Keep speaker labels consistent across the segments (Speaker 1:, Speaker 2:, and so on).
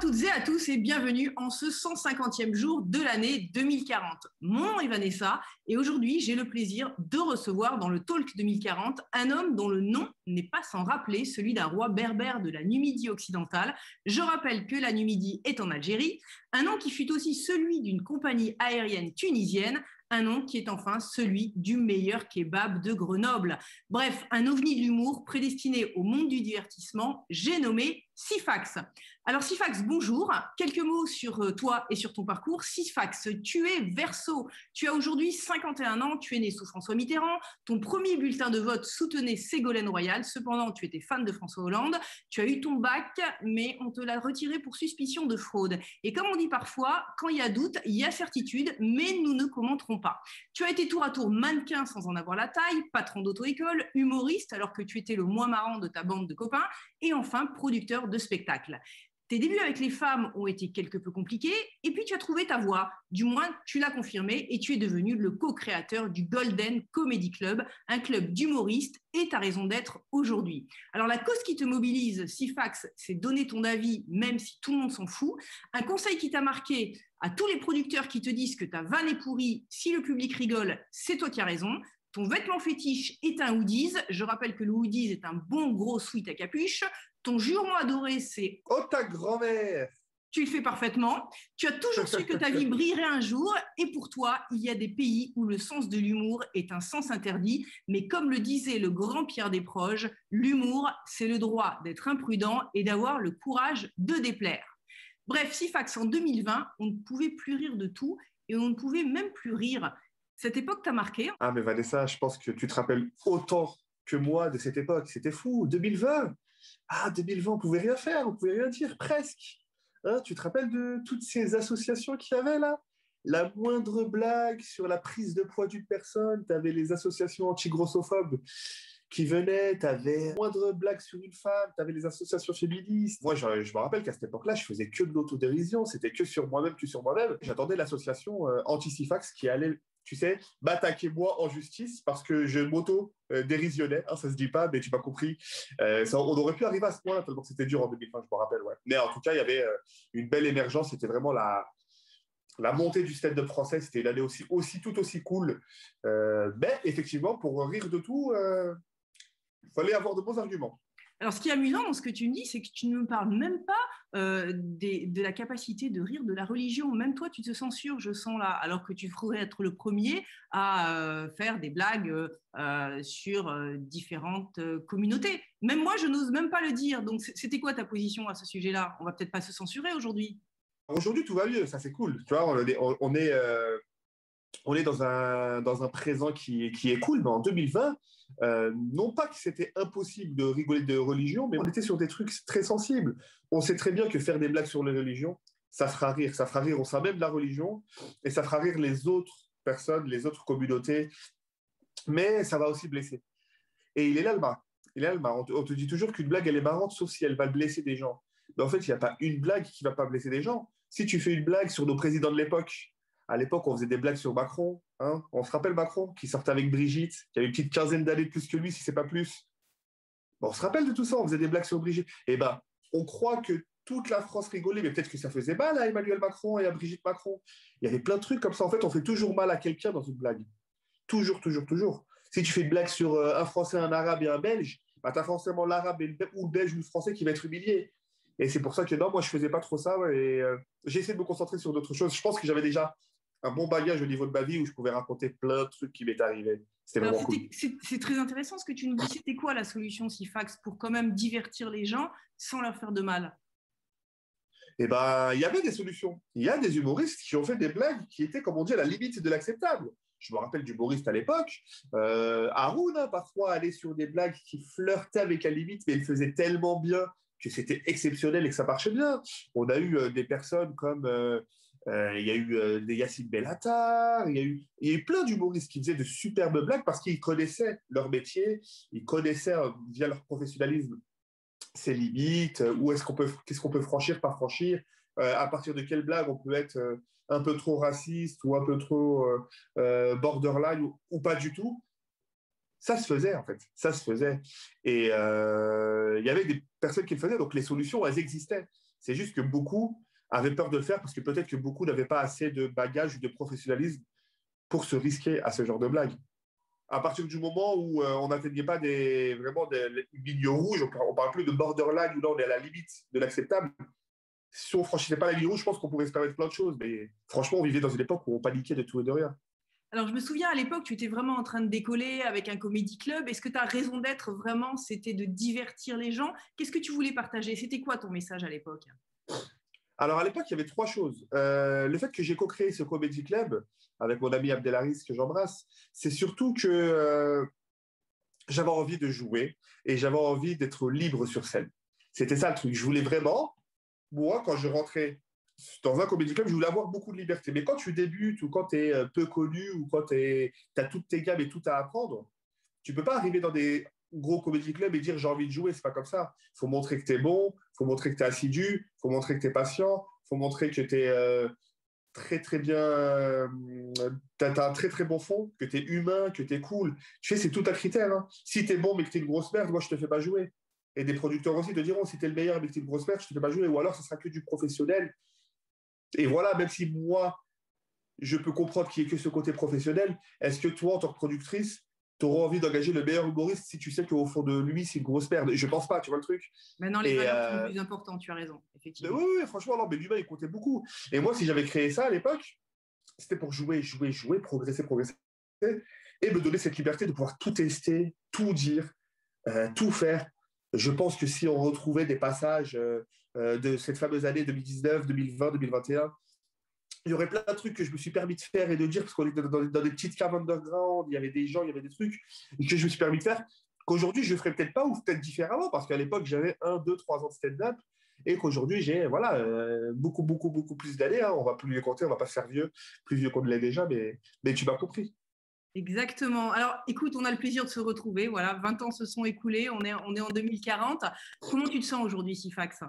Speaker 1: toutes et à tous et bienvenue en ce 150e jour de l'année 2040. Mon nom est Vanessa et aujourd'hui j'ai le plaisir de recevoir dans le Talk 2040 un homme dont le nom n'est pas sans rappeler celui d'un roi berbère de la Numidie occidentale. Je rappelle que la Numidie est en Algérie, un nom qui fut aussi celui d'une compagnie aérienne tunisienne, un nom qui est enfin celui du meilleur kebab de Grenoble. Bref, un ovni de l'humour prédestiné au monde du divertissement, j'ai nommé Sifax. Alors Sifax, bonjour. Quelques mots sur euh, toi et sur ton parcours. Sifax, tu es verso. Tu as aujourd'hui 51 ans, tu es né sous François Mitterrand. Ton premier bulletin de vote soutenait Ségolène Royal. Cependant, tu étais fan de François Hollande. Tu as eu ton bac, mais on te l'a retiré pour suspicion de fraude. Et comme on dit parfois, quand il y a doute, il y a certitude, mais nous ne commenterons Tu as été tour à tour mannequin sans en avoir la taille, patron d'auto-école, humoriste alors que tu étais le moins marrant de ta bande de copains, et enfin producteur de spectacle. Tes débuts avec les femmes ont été quelque peu compliqués, et puis tu as trouvé ta voie. Du moins, tu l'as confirmé, et tu es devenu le co-créateur du Golden Comedy Club, un club d'humoristes, et ta raison d'être aujourd'hui. Alors la cause qui te mobilise, Sifax, c'est donner ton avis, même si tout le monde s'en fout. Un conseil qui t'a marqué à tous les producteurs qui te disent que ta vanne est pourrie, si le public rigole, c'est toi qui as raison. Ton vêtement fétiche est un hoodies. Je rappelle que le hoodies est un bon gros sweat à capuche. Ton jurement adoré, c'est
Speaker 2: Oh ta grand-mère
Speaker 1: tu le fais parfaitement. Tu as toujours su que ta vie brillerait un jour. Et pour toi, il y a des pays où le sens de l'humour est un sens interdit. Mais comme le disait le grand Pierre Desproges, l'humour, c'est le droit d'être imprudent et d'avoir le courage de déplaire. Bref, Sifax, en 2020, on ne pouvait plus rire de tout et on ne pouvait même plus rire. Cette époque t'a marqué
Speaker 2: Ah, mais Vanessa, je pense que tu te rappelles autant que moi de cette époque. C'était fou. 2020 Ah, 2020, on pouvait rien faire, on pouvait rien dire, presque. Hein, tu te rappelles de toutes ces associations qu'il y avait là? La moindre blague sur la prise de poids d'une personne, tu avais les associations anti-grossophobes qui venaient, tu avais moindre blague sur une femme, tu avais les associations féministes. Moi, je, me rappelle qu'à cette époque-là, je faisais que de l'autodérision, c'était que sur moi-même, que sur moi-même. J'attendais l'association euh, anti-Sifax qui allait tu sais, m'attaquer moi en justice parce que je m'auto-dérisionnais. Hein, ça se dit pas, mais tu m'as compris. Euh, on aurait pu arriver à ce point-là, tellement c'était dur en 2020, je me rappelle. Mais en tout cas, il y avait euh, une belle émergence. C'était vraiment la, la montée du stand-up français. C'était une année aussi, aussi tout aussi cool. Euh, mais effectivement, pour rire de tout, il fallait avoir de bons arguments.
Speaker 1: Alors, ce qui est amusant dans ce que tu me dis, c'est que tu ne me parles même pas euh, de la capacité de rire de la religion. Même toi, tu te censures, je sens là, alors que tu ferais être le premier à euh, faire des blagues euh, sur différentes communautés. Même moi, je n'ose même pas le dire. Donc, c'était quoi ta position à ce sujet-là? On va peut-être pas se censurer aujourd'hui.
Speaker 2: Aujourd'hui, tout va mieux, ça c'est cool. Tu vois, on est, on est dans un, dans un présent qui, qui est cool, mais en 2020, euh, non pas que c'était impossible de rigoler de religion, mais on était sur des trucs très sensibles. On sait très bien que faire des blagues sur les religions, ça fera rire. Ça fera rire au sein même de la religion et ça fera rire les autres personnes, les autres communautés, mais ça va aussi blesser. Et il est là le bas. Il est là le. On, te, on te dit toujours qu'une blague, elle est marrante, sauf si elle va blesser des gens. Mais en fait, il n'y a pas une blague qui ne va pas blesser des gens. Si tu fais une blague sur nos présidents de l'époque, à l'époque, on faisait des blagues sur Macron. Hein. On se rappelle Macron, qui sortait avec Brigitte, qui avait une petite quinzaine d'années de plus que lui, si c'est pas plus. on se rappelle de tout ça, on faisait des blagues sur Brigitte. Eh ben, on croit que toute la France rigolait, mais peut-être que ça faisait mal à Emmanuel Macron et à Brigitte Macron. Il y avait plein de trucs comme ça. En fait, on fait toujours mal à quelqu'un dans une blague. Toujours, toujours, toujours. Si tu fais une blague sur euh, un Français, un Arabe et un Belge, bah, tu as forcément l'Arabe ou le Belge ou le Français qui va être humilié. Et c'est pour ça que non, moi, je faisais pas trop ça. et euh, j'ai essayé de me concentrer sur d'autres choses. Je pense que j'avais déjà un bon bagage au niveau de ma vie où je pouvais raconter plein de trucs qui m'étaient arrivés.
Speaker 1: C'est très intéressant ce que tu nous dis. C'était quoi la solution Sifax pour quand même divertir les gens sans leur faire de mal?
Speaker 2: Eh ben, il y avait des solutions. Il y a des humoristes qui ont fait des blagues qui étaient, comme on dit, à la limite de l'acceptable. Je me rappelle d'humoristes à l'époque. Euh, Haroun, hein, parfois, allait sur des blagues qui flirtaient avec la limite, mais il faisait tellement bien que c'était exceptionnel et que ça marchait bien. On a eu euh, des personnes comme euh, il y a eu euh, des Yacine Bellatar, il y, a eu, il y a eu plein d'humoristes qui faisaient de superbes blagues parce qu'ils connaissaient leur métier, ils connaissaient euh, via leur professionnalisme ses limites, où est-ce qu'on peut, qu'est-ce qu'on peut franchir, pas franchir, à partir de quelle blague on peut être un peu trop raciste ou un peu trop borderline ou, pas du tout. Ça se faisait, en fait. Ça se faisait. Et euh, il y avait des personnes qui le faisaient, donc les solutions, elles existaient. C'est juste que beaucoup avaient peur de le faire parce que peut-être que beaucoup n'avaient pas assez de bagages ou de professionnalisme pour se risquer à ce genre de blague. À partir du moment où euh, on n'atteignait pas vraiment des lignes rouges, on ne parle plus de borderline où là on est à la limite de l'acceptable. Si on ne franchissait pas la ligne rouge, je pense qu'on pouvait se permettre plein de choses. Mais franchement, on vivait dans une époque où on paniquait de tout et de rien.
Speaker 1: Alors, je me souviens à l'époque, tu étais vraiment en train de décoller avec un comédie club. Est-ce que ta raison d'être vraiment, c'était de divertir les gens? Qu'est-ce que tu voulais partager? C'était quoi ton message à l'époque?
Speaker 2: Alors, à l'époque, il y avait trois choses. Euh, le fait que j'ai co-créé ce comédie club avec mon ami Abdelaris, que j'embrasse, c'est surtout que euh, j'avais envie de jouer et j'avais envie d'être libre sur scène. C'était ça le truc. Je voulais vraiment, moi, quand je rentrais dans un comédie club, je voulais avoir beaucoup de liberté. Mais quand tu débutes ou quand tu es euh, peu connu ou quand tu as toutes tes gammes et tout à apprendre, tu peux pas arriver dans des gros comédie clubs et dire j'ai envie de jouer. C'est pas comme ça. Il faut montrer que tu es bon, faut montrer que tu es assidu, faut montrer que tu es patient, faut montrer que tu es euh, très très bien, euh, tu as, un très très bon fond, que tu es humain, que tu es cool. Tu sais, c'est tout un critère. Hein. Si tu es bon mais que tu es une grosse merde, moi je te fais pas jouer. Et des producteurs aussi te diront si tu es le meilleur mais que tu es une grosse merde, je te fais pas jouer. Ou alors ce sera que du professionnel et voilà, même si moi, je peux comprendre qu'il n'y ait que ce côté professionnel, est-ce que toi, en tant que productrice, tu auras envie d'engager le meilleur humoriste si tu sais qu'au fond de lui, c'est une grosse merde Je pense pas, tu vois le truc
Speaker 1: Maintenant, les valeurs sont euh, plus importantes, tu as raison, effectivement.
Speaker 2: Oui, oui, franchement, non, mais l'humain, il comptait beaucoup. Et moi, si j'avais créé ça à l'époque, c'était pour jouer, jouer, jouer, progresser, progresser, et me donner cette liberté de pouvoir tout tester, tout dire, euh, tout faire. Je pense que si on retrouvait des passages euh, de cette fameuse année 2019, 2020, 2021. Il y aurait plein de trucs que je me suis permis de faire et de dire, parce qu'on était dans, des petites caves underground, il y avait des gens, il y avait des trucs que je me suis permis de faire, qu'aujourd'hui je ne ferais peut-être pas ou peut-être différemment, parce qu'à l'époque j'avais un, deux, trois ans de stand-up, et qu'aujourd'hui j'ai voilà, euh, beaucoup, beaucoup, beaucoup plus d'années. Hein. On va plus les compter, on va pas se faire vieux, plus vieux qu'on ne l'est déjà, mais, mais tu m'as compris.
Speaker 1: Exactement. Alors, écoute, on a le plaisir de se retrouver. Voilà, 20 ans se sont écoulés, on est, on est en 2040. Comment tu te sens aujourd'hui, Sifax?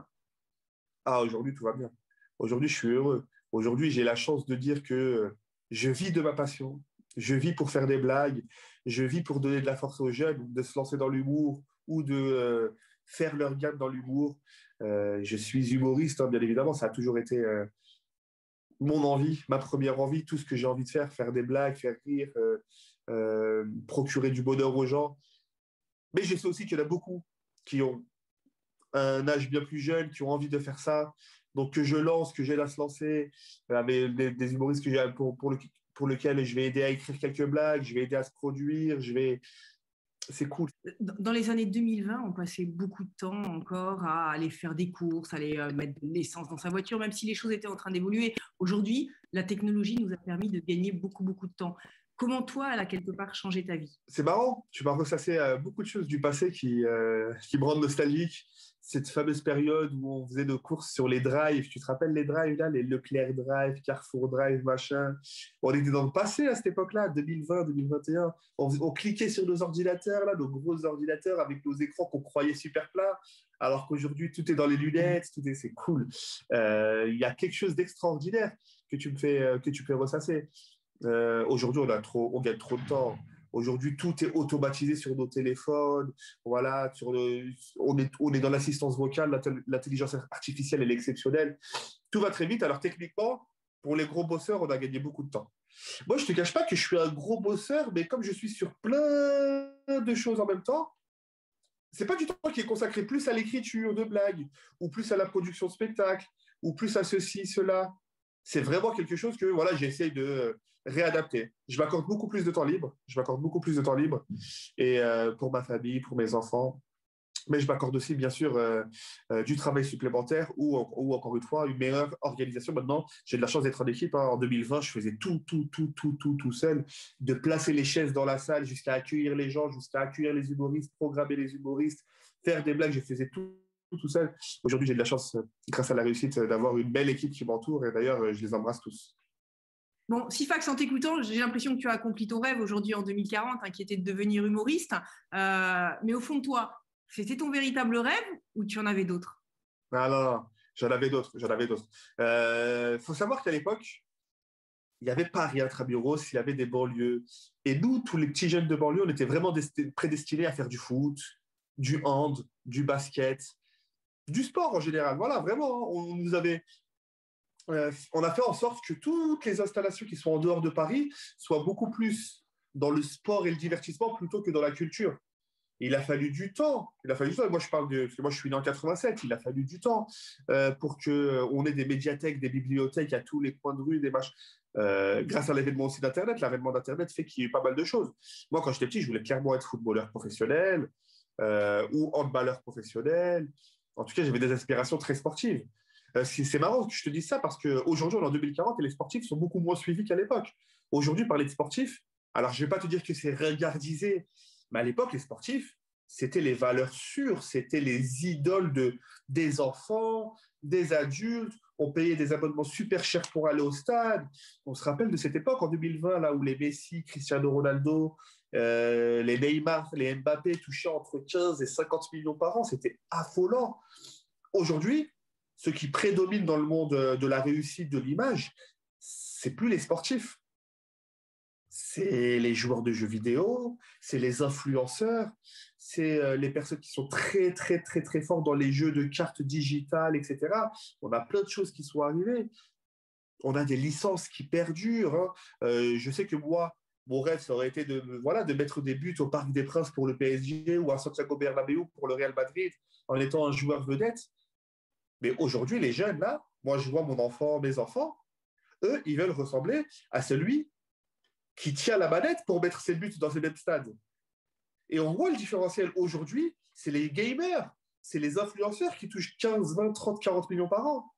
Speaker 2: Ah, aujourd'hui, tout va bien. Aujourd'hui, je suis heureux. Aujourd'hui, j'ai la chance de dire que je vis de ma passion. Je vis pour faire des blagues. Je vis pour donner de la force aux jeunes, de se lancer dans l'humour ou de euh, faire leur gamme dans l'humour. Euh, je suis humoriste, hein, bien évidemment. Ça a toujours été euh, mon envie, ma première envie, tout ce que j'ai envie de faire, faire des blagues, faire rire, procurer du bonheur aux gens. Mais je sais aussi qu'il y en a beaucoup qui ont un âge bien plus jeune qui ont envie de faire ça. Donc que je lance, que j'aide à se lancer, euh, avec des, humoristes que pour, pour, le, pour lesquels je vais aider à écrire quelques blagues, je vais aider à se produire, je vais... C'est cool.
Speaker 1: Dans les années 2020, on passait beaucoup de temps encore à aller faire des courses, à aller euh, mettre de l'essence dans sa voiture, même si les choses étaient en train d'évoluer. Aujourd'hui, la technologie nous a permis de gagner beaucoup, beaucoup de temps. Comment toi, elle a quelque part changé ta vie?
Speaker 2: C'est marrant, tu m'as ressassé euh, beaucoup de choses du passé qui, qui me rendent nostalgique cette fameuse période où on faisait nos courses sur les drives. Tu te rappelles les drives, là, les Leclerc Drive, Carrefour Drive, machin? On était dans le passé à cette époque-là, 2020, 2021. On, cliquait sur nos ordinateurs, là, nos gros ordinateurs avec nos écrans qu'on croyait super plats, alors qu'aujourd'hui, tout est dans les lunettes, tout est, c'est cool. Euh, il y a quelque chose d'extraordinaire que tu me fais, euh, que tu peux ressasser. Euh, aujourd'hui, on, a trop, on gagne trop de temps. Aujourd'hui, tout est automatisé sur nos téléphones. Voilà, sur on, est, on est dans l'assistance vocale, l'intelligence artificielle, elle est exceptionnelle. Tout va très vite. Alors, techniquement, pour les gros bosseurs, on a gagné beaucoup de temps. Moi, je ne te cache pas que je suis un gros bosseur, mais comme je suis sur plein de choses en même temps, c'est pas du temps qui est consacré plus à l'écriture de blagues, ou plus à la production de spectacles, ou plus à ceci, cela. C'est vraiment quelque chose que voilà, j'essaye de, réadapter. Je m'accorde beaucoup plus de temps libre. Je m'accorde beaucoup plus de temps libre et euh, pour ma famille, pour mes enfants. Mais je m'accorde aussi, bien sûr, euh, euh, du travail supplémentaire ou, ou, encore une fois, une meilleure organisation. Maintenant, j'ai de la chance d'être en équipe. Hein. En 2020, je faisais tout, tout, tout, tout, tout, tout seul. De placer les chaises dans la salle jusqu'à accueillir les gens, jusqu'à accueillir les humoristes, programmer les humoristes, faire des blagues. Je faisais tout tout seul. Aujourd'hui, j'ai de la chance, grâce à la réussite, d'avoir une belle équipe qui m'entoure. Et d'ailleurs, je les embrasse tous.
Speaker 1: Bon, Sifax, en t'écoutant, j'ai l'impression que tu as accompli ton rêve aujourd'hui en 2040, hein, qui était de devenir humoriste. Euh, mais au fond de toi, c'était ton véritable rêve ou tu en avais d'autres?
Speaker 2: Non, non, non, j'en avais d'autres. J'en avais d'autres. Il euh, faut savoir qu'à l'époque, il y avait Paris intramuros, il y avait des banlieues. Et nous, tous les petits jeunes de banlieue, on était vraiment prédestinés à faire du foot, du hand, du basket, du sport en général. Voilà, vraiment, hein. on nous avait. Euh, on a fait en sorte que toutes les installations qui sont en dehors de Paris soient beaucoup plus dans le sport et le divertissement plutôt que dans la culture. il a fallu du temps. Il a fallu du temps. Moi, je parle de, moi, je suis né en 87. Il a fallu du temps euh, pour que euh, on ait des médiathèques, des bibliothèques à tous les coins de rue, des matchs. Euh, grâce à l'événement aussi d'Internet, l'avènement d'Internet fait qu'il y a eu pas mal de choses. Moi, quand j'étais petit, je voulais clairement être footballeur professionnel ou handballeur professionnel. En tout cas, j'avais des aspirations très sportives. c'est marrant que je te dise ça parce qu'aujourd'hui, on est en 2040 et les sportifs sont beaucoup moins suivis qu'à l'époque. Aujourd'hui, parler de sportifs, alors, je ne vais pas te dire que c'est regardisé, mais à l'époque, les sportifs, c'était les valeurs sûres, c'était les idoles de, des enfants, des adultes. On payait des abonnements super chers pour aller au stade. On se rappelle de cette époque, en 2020, là où les Messi, Cristiano Ronaldo, euh, les Neymar, les Mbappé touchaient entre 15 et 50 millions par an. C'était affolant. Aujourd'hui, ce qui prédomine dans le monde de la réussite de l'image, c'est plus les sportifs c'est les joueurs de jeux vidéo, c'est les influenceurs, c'est euh, les personnes qui sont très, très, très, très fortes dans les jeux de cartes digitales, etc. On a plein de choses qui sont arrivées. On a des licences qui perdurent. Hein. Euh, je sais que moi, mon rêve, ça aurait été de, voilà, de mettre des buts au Parc des Princes pour le PSG ou à Santiago Bernabéu pour le Real Madrid en étant un joueur vedette. Mais aujourd'hui, les jeunes, là, moi, je vois mon enfant, mes enfants, eux, ils veulent ressembler à celui qui tient la manette pour mettre ses buts dans ces mêmes stades. Et on voit le différentiel aujourd'hui, c'est les gamers, c'est les influenceurs qui touchent 15, 20, 30, 40 millions par an.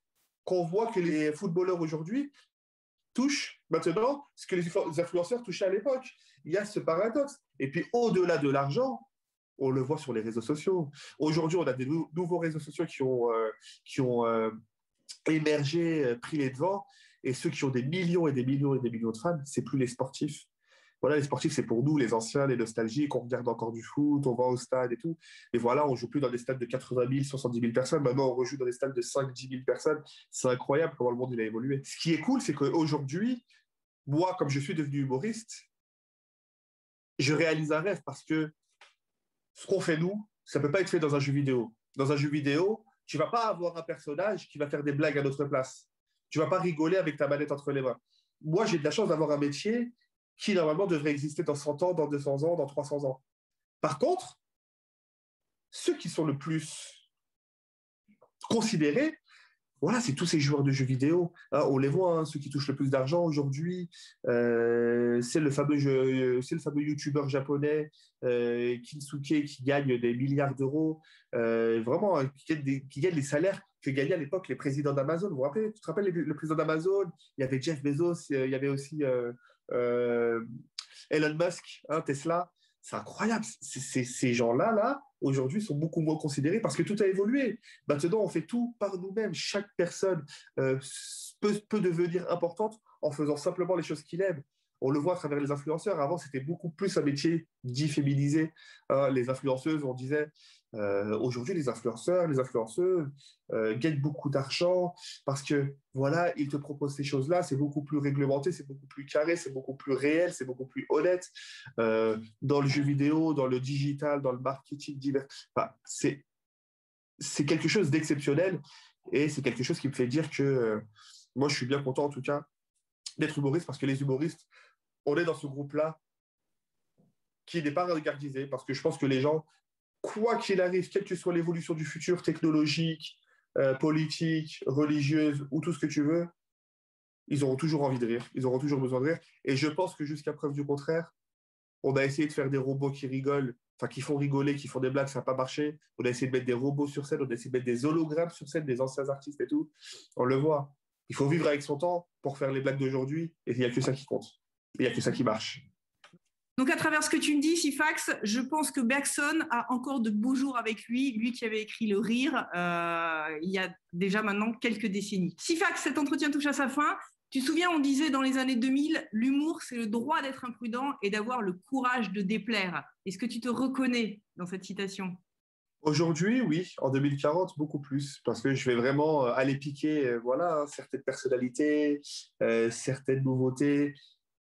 Speaker 2: Qu'on voit que les footballeurs aujourd'hui touchent maintenant ce que les influenceurs touchaient à l'époque. Il y a ce paradoxe. Et puis au-delà de l'argent, on le voit sur les réseaux sociaux. Aujourd'hui, on a des nouveaux réseaux sociaux qui ont, euh, qui ont euh, émergé, euh, pris les devants. Et ceux qui ont des millions et des millions et des millions de fans, c'est plus les sportifs. Voilà, les sportifs, c'est pour nous, les anciens, les nostalgiques, on regarde encore du foot, on va au stade et tout. Et voilà, on joue plus dans des stades de 80 000, 70 000 personnes. Maintenant, on rejoue dans des stades de 5 10 000 personnes. C'est incroyable comment le monde il a évolué. Ce qui est cool, c'est qu'aujourd'hui, moi, comme je suis devenu humoriste, je réalise un rêve parce que ce qu'on fait nous, ça ne peut pas être fait dans un jeu vidéo. Dans un jeu vidéo, tu vas pas avoir un personnage qui va faire des blagues à notre place. Tu vas pas rigoler avec ta manette entre les mains. Moi, j'ai de la chance d'avoir un métier qui, normalement, devrait exister dans 100 ans, dans 200 ans, dans 300 ans. Par contre, ceux qui sont le plus considérés, voilà, c'est tous ces joueurs de jeux vidéo. Hein, on les voit, hein, ceux qui touchent le plus d'argent aujourd'hui. Euh, c'est le fameux le fameux youtubeur japonais euh, Kinsuke qui gagne des milliards d'euros. Euh, vraiment, hein, qui gagne, des, qui gagne, les salaires que gagnaient à l'époque les présidents d'Amazon. Vous vous rappelez Tu te rappelles le président d'Amazon? Il y avait Jeff Bezos, il y avait aussi Elon Musk, hein, Tesla c'est incroyable. ces gens-là, là, aujourd'hui, sont beaucoup moins considérés parce que tout a évolué. Maintenant, on fait tout par nous-mêmes. Chaque personne euh, peut, peut, devenir importante en faisant simplement les choses qu'il aime. On le voit à travers les influenceurs. Avant, c'était beaucoup plus un métier dit féminisé. Hein, les influenceuses, on disait, euh, aujourd'hui, les influenceurs, les influenceuses euh, gagnent beaucoup d'argent parce que voilà, ils te proposent ces choses-là. C'est beaucoup plus réglementé, c'est beaucoup plus carré, c'est beaucoup plus réel, c'est beaucoup plus honnête. Euh, dans le jeu vidéo, dans le digital, dans le marketing divers, c'est c'est quelque chose d'exceptionnel et c'est quelque chose qui me fait dire que moi, je suis bien content en tout cas d'être humoriste parce que les humoristes, on est dans ce groupe-là qui n'est pas regardisé parce que je pense que les gens quoi qu'il arrive, quelle que soit l'évolution du futur technologique, euh, politique, religieuse ou tout ce que tu veux, ils auront toujours envie de rire, ils auront toujours besoin de rire. Et je pense que jusqu'à preuve du contraire, on a essayé de faire des robots qui rigolent, enfin qui font rigoler, qui font des blagues, ça n'a pas marché. On a essayé de mettre des robots sur scène, on a essayé de mettre des hologrammes sur scène, des anciens artistes et tout. On le voit. Il faut vivre avec son temps pour faire les blagues d'aujourd'hui, et il n'y a que ça qui compte. Il n'y a que ça qui marche.
Speaker 1: Donc, à travers ce que tu me dis, Sifax, je pense que Bergson a encore de beaux jours avec lui, lui qui avait écrit Le Rire euh, il y a déjà maintenant quelques décennies. Sifax, cet entretien touche à sa fin. Tu te souviens, on disait dans les années 2000, l'humour, c'est le droit d'être imprudent et d'avoir le courage de déplaire. Est-ce que tu te reconnais dans cette citation?
Speaker 2: Aujourd'hui, oui. En 2040, beaucoup plus. Parce que je vais vraiment euh, aller piquer euh, voilà, hein, certaines personnalités, certaines nouveautés.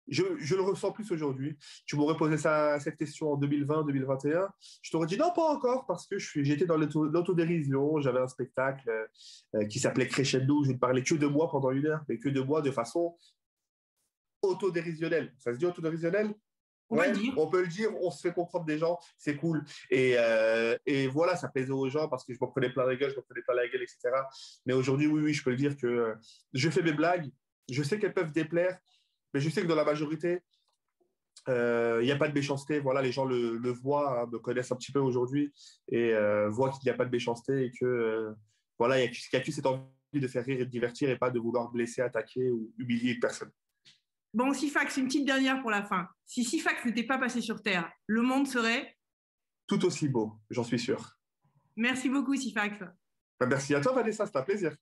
Speaker 2: Je, je, le ressens plus aujourd'hui. Tu m'aurais posé ça, cette question en 2020, 2021. Je t'aurais dit non, pas encore, parce que j'étais dans l'autodérision. J'avais un spectacle qui s'appelait Crescendo. Je ne parlais que de moi pendant une heure, mais que de moi de façon autodérisionnelle. Ça se dit autodérisionnelle
Speaker 1: on,
Speaker 2: on peut le dire, on se fait comprendre des gens, c'est cool. Et, euh, et, voilà, ça plaisait aux gens parce que je m'en prenais plein la gueule, je m'en prenais plein la gueule, etc. Mais aujourd'hui, oui, oui, je peux le dire que euh, je fais mes blagues, je sais qu'elles peuvent déplaire, mais je sais que dans la majorité, euh, il n'y a pas de méchanceté. Voilà, les gens le, le voient, hein, me connaissent un petit peu aujourd'hui et voient qu'il n'y a pas de méchanceté et que voilà, il y, a que cette envie de faire rire et de divertir et pas de vouloir blesser, attaquer ou humilier une personne.
Speaker 1: Bon, Sifax, une petite dernière pour la fin. Si Sifax n'était pas passé sur Terre, le monde serait
Speaker 2: Tout aussi beau, j'en suis sûr.
Speaker 1: Merci beaucoup, Sifax.
Speaker 2: Ben, merci à toi, Vanessa, c'était un plaisir.